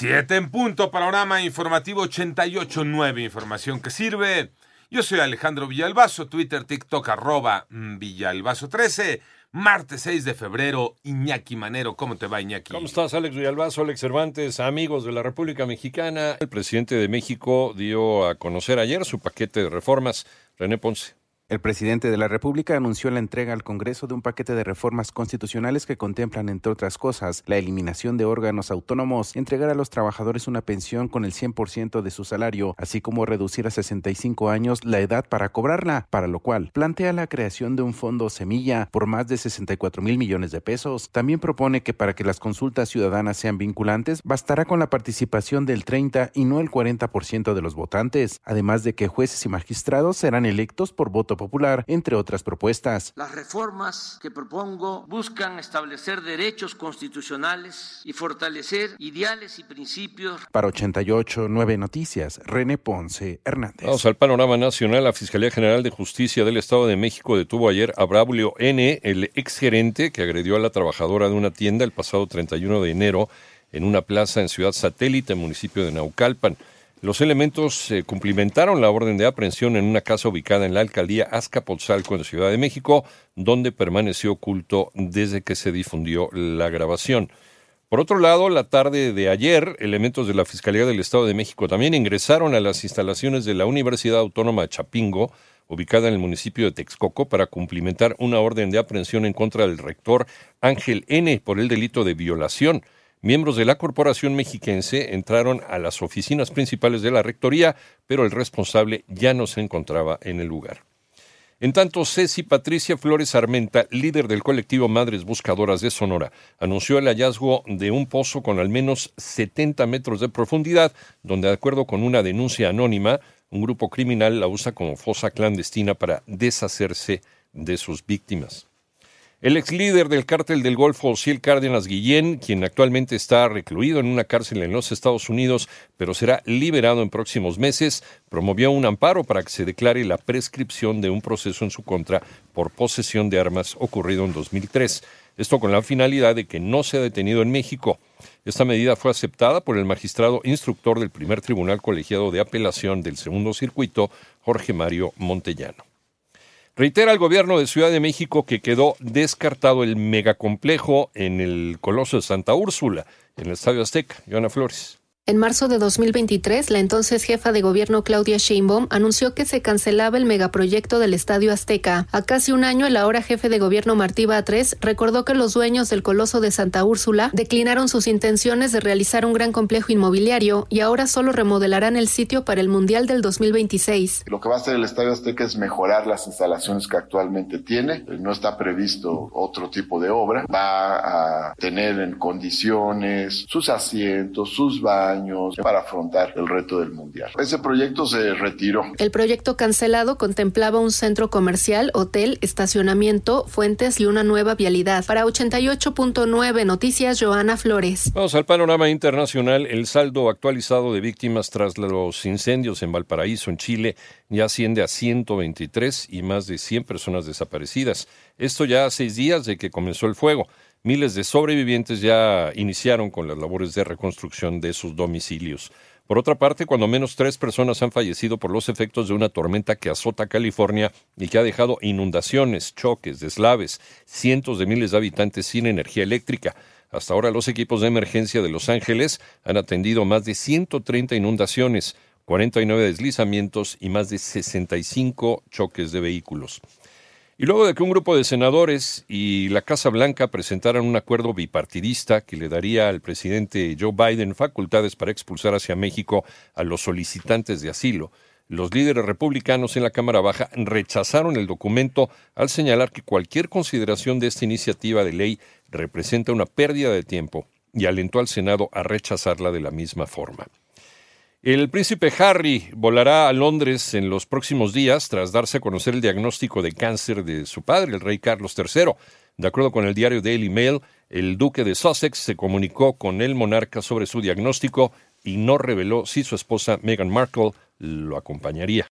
Siete en punto, panorama informativo 88.9, información que sirve. Yo soy Alejandro Villalbazo, Twitter, TikTok, arroba mm, Villalbazo13. Martes 6 de febrero, Iñaki Manero. ¿Cómo te va, Iñaki? ¿Cómo estás, Alex Villalbazo, Alex Cervantes, amigos de la República Mexicana? El presidente de México dio a conocer ayer su paquete de reformas. René Ponce. El presidente de la República anunció la entrega al Congreso de un paquete de reformas constitucionales que contemplan, entre otras cosas, la eliminación de órganos autónomos, entregar a los trabajadores una pensión con el 100% de su salario, así como reducir a 65 años la edad para cobrarla, para lo cual plantea la creación de un fondo semilla por más de 64 mil millones de pesos. También propone que para que las consultas ciudadanas sean vinculantes, bastará con la participación del 30 y no el 40% de los votantes, además de que jueces y magistrados serán electos por voto Popular, entre otras propuestas. Las reformas que propongo buscan establecer derechos constitucionales y fortalecer ideales y principios. Para 88, 9 Noticias, René Ponce Hernández. Vamos al panorama nacional. La Fiscalía General de Justicia del Estado de México detuvo ayer a Braulio N., el exgerente que agredió a la trabajadora de una tienda el pasado 31 de enero en una plaza en Ciudad Satélite, municipio de Naucalpan. Los elementos eh, cumplimentaron la orden de aprehensión en una casa ubicada en la alcaldía Azcapotzalco, en Ciudad de México, donde permaneció oculto desde que se difundió la grabación. Por otro lado, la tarde de ayer, elementos de la Fiscalía del Estado de México también ingresaron a las instalaciones de la Universidad Autónoma de Chapingo, ubicada en el municipio de Texcoco, para cumplimentar una orden de aprehensión en contra del rector Ángel N. por el delito de violación. Miembros de la corporación mexiquense entraron a las oficinas principales de la rectoría, pero el responsable ya no se encontraba en el lugar. En tanto, Ceci Patricia Flores Armenta, líder del colectivo Madres Buscadoras de Sonora, anunció el hallazgo de un pozo con al menos 70 metros de profundidad, donde, de acuerdo con una denuncia anónima, un grupo criminal la usa como fosa clandestina para deshacerse de sus víctimas. El ex líder del cártel del Golfo, Ciel Cárdenas Guillén, quien actualmente está recluido en una cárcel en los Estados Unidos, pero será liberado en próximos meses, promovió un amparo para que se declare la prescripción de un proceso en su contra por posesión de armas ocurrido en 2003. Esto con la finalidad de que no sea detenido en México. Esta medida fue aceptada por el magistrado instructor del primer tribunal colegiado de apelación del segundo circuito, Jorge Mario Montellano. Reitera el gobierno de Ciudad de México que quedó descartado el megacomplejo en el Coloso de Santa Úrsula, en el Estadio Azteca. Joana Flores. En marzo de 2023, la entonces jefa de gobierno Claudia Sheinbaum anunció que se cancelaba el megaproyecto del Estadio Azteca. A casi un año, el ahora jefe de gobierno Martí Batres recordó que los dueños del Coloso de Santa Úrsula declinaron sus intenciones de realizar un gran complejo inmobiliario y ahora solo remodelarán el sitio para el Mundial del 2026. Lo que va a hacer el Estadio Azteca es mejorar las instalaciones que actualmente tiene. No está previsto otro tipo de obra. Va a tener en condiciones sus asientos, sus para afrontar el reto del mundial. Ese proyecto se retiró. El proyecto cancelado contemplaba un centro comercial, hotel, estacionamiento, fuentes y una nueva vialidad. Para 88.9 Noticias, Joana Flores. Vamos al panorama internacional. El saldo actualizado de víctimas tras los incendios en Valparaíso, en Chile, ya asciende a 123 y más de 100 personas desaparecidas. Esto ya a seis días de que comenzó el fuego. Miles de sobrevivientes ya iniciaron con las labores de reconstrucción de sus domicilios. Por otra parte, cuando menos tres personas han fallecido por los efectos de una tormenta que azota California y que ha dejado inundaciones, choques, deslaves, cientos de miles de habitantes sin energía eléctrica. Hasta ahora los equipos de emergencia de Los Ángeles han atendido más de 130 inundaciones, 49 deslizamientos y más de 65 choques de vehículos. Y luego de que un grupo de senadores y la Casa Blanca presentaran un acuerdo bipartidista que le daría al presidente Joe Biden facultades para expulsar hacia México a los solicitantes de asilo, los líderes republicanos en la Cámara Baja rechazaron el documento al señalar que cualquier consideración de esta iniciativa de ley representa una pérdida de tiempo y alentó al Senado a rechazarla de la misma forma. El príncipe Harry volará a Londres en los próximos días tras darse a conocer el diagnóstico de cáncer de su padre, el rey Carlos III. De acuerdo con el diario Daily Mail, el duque de Sussex se comunicó con el monarca sobre su diagnóstico y no reveló si su esposa Meghan Markle lo acompañaría.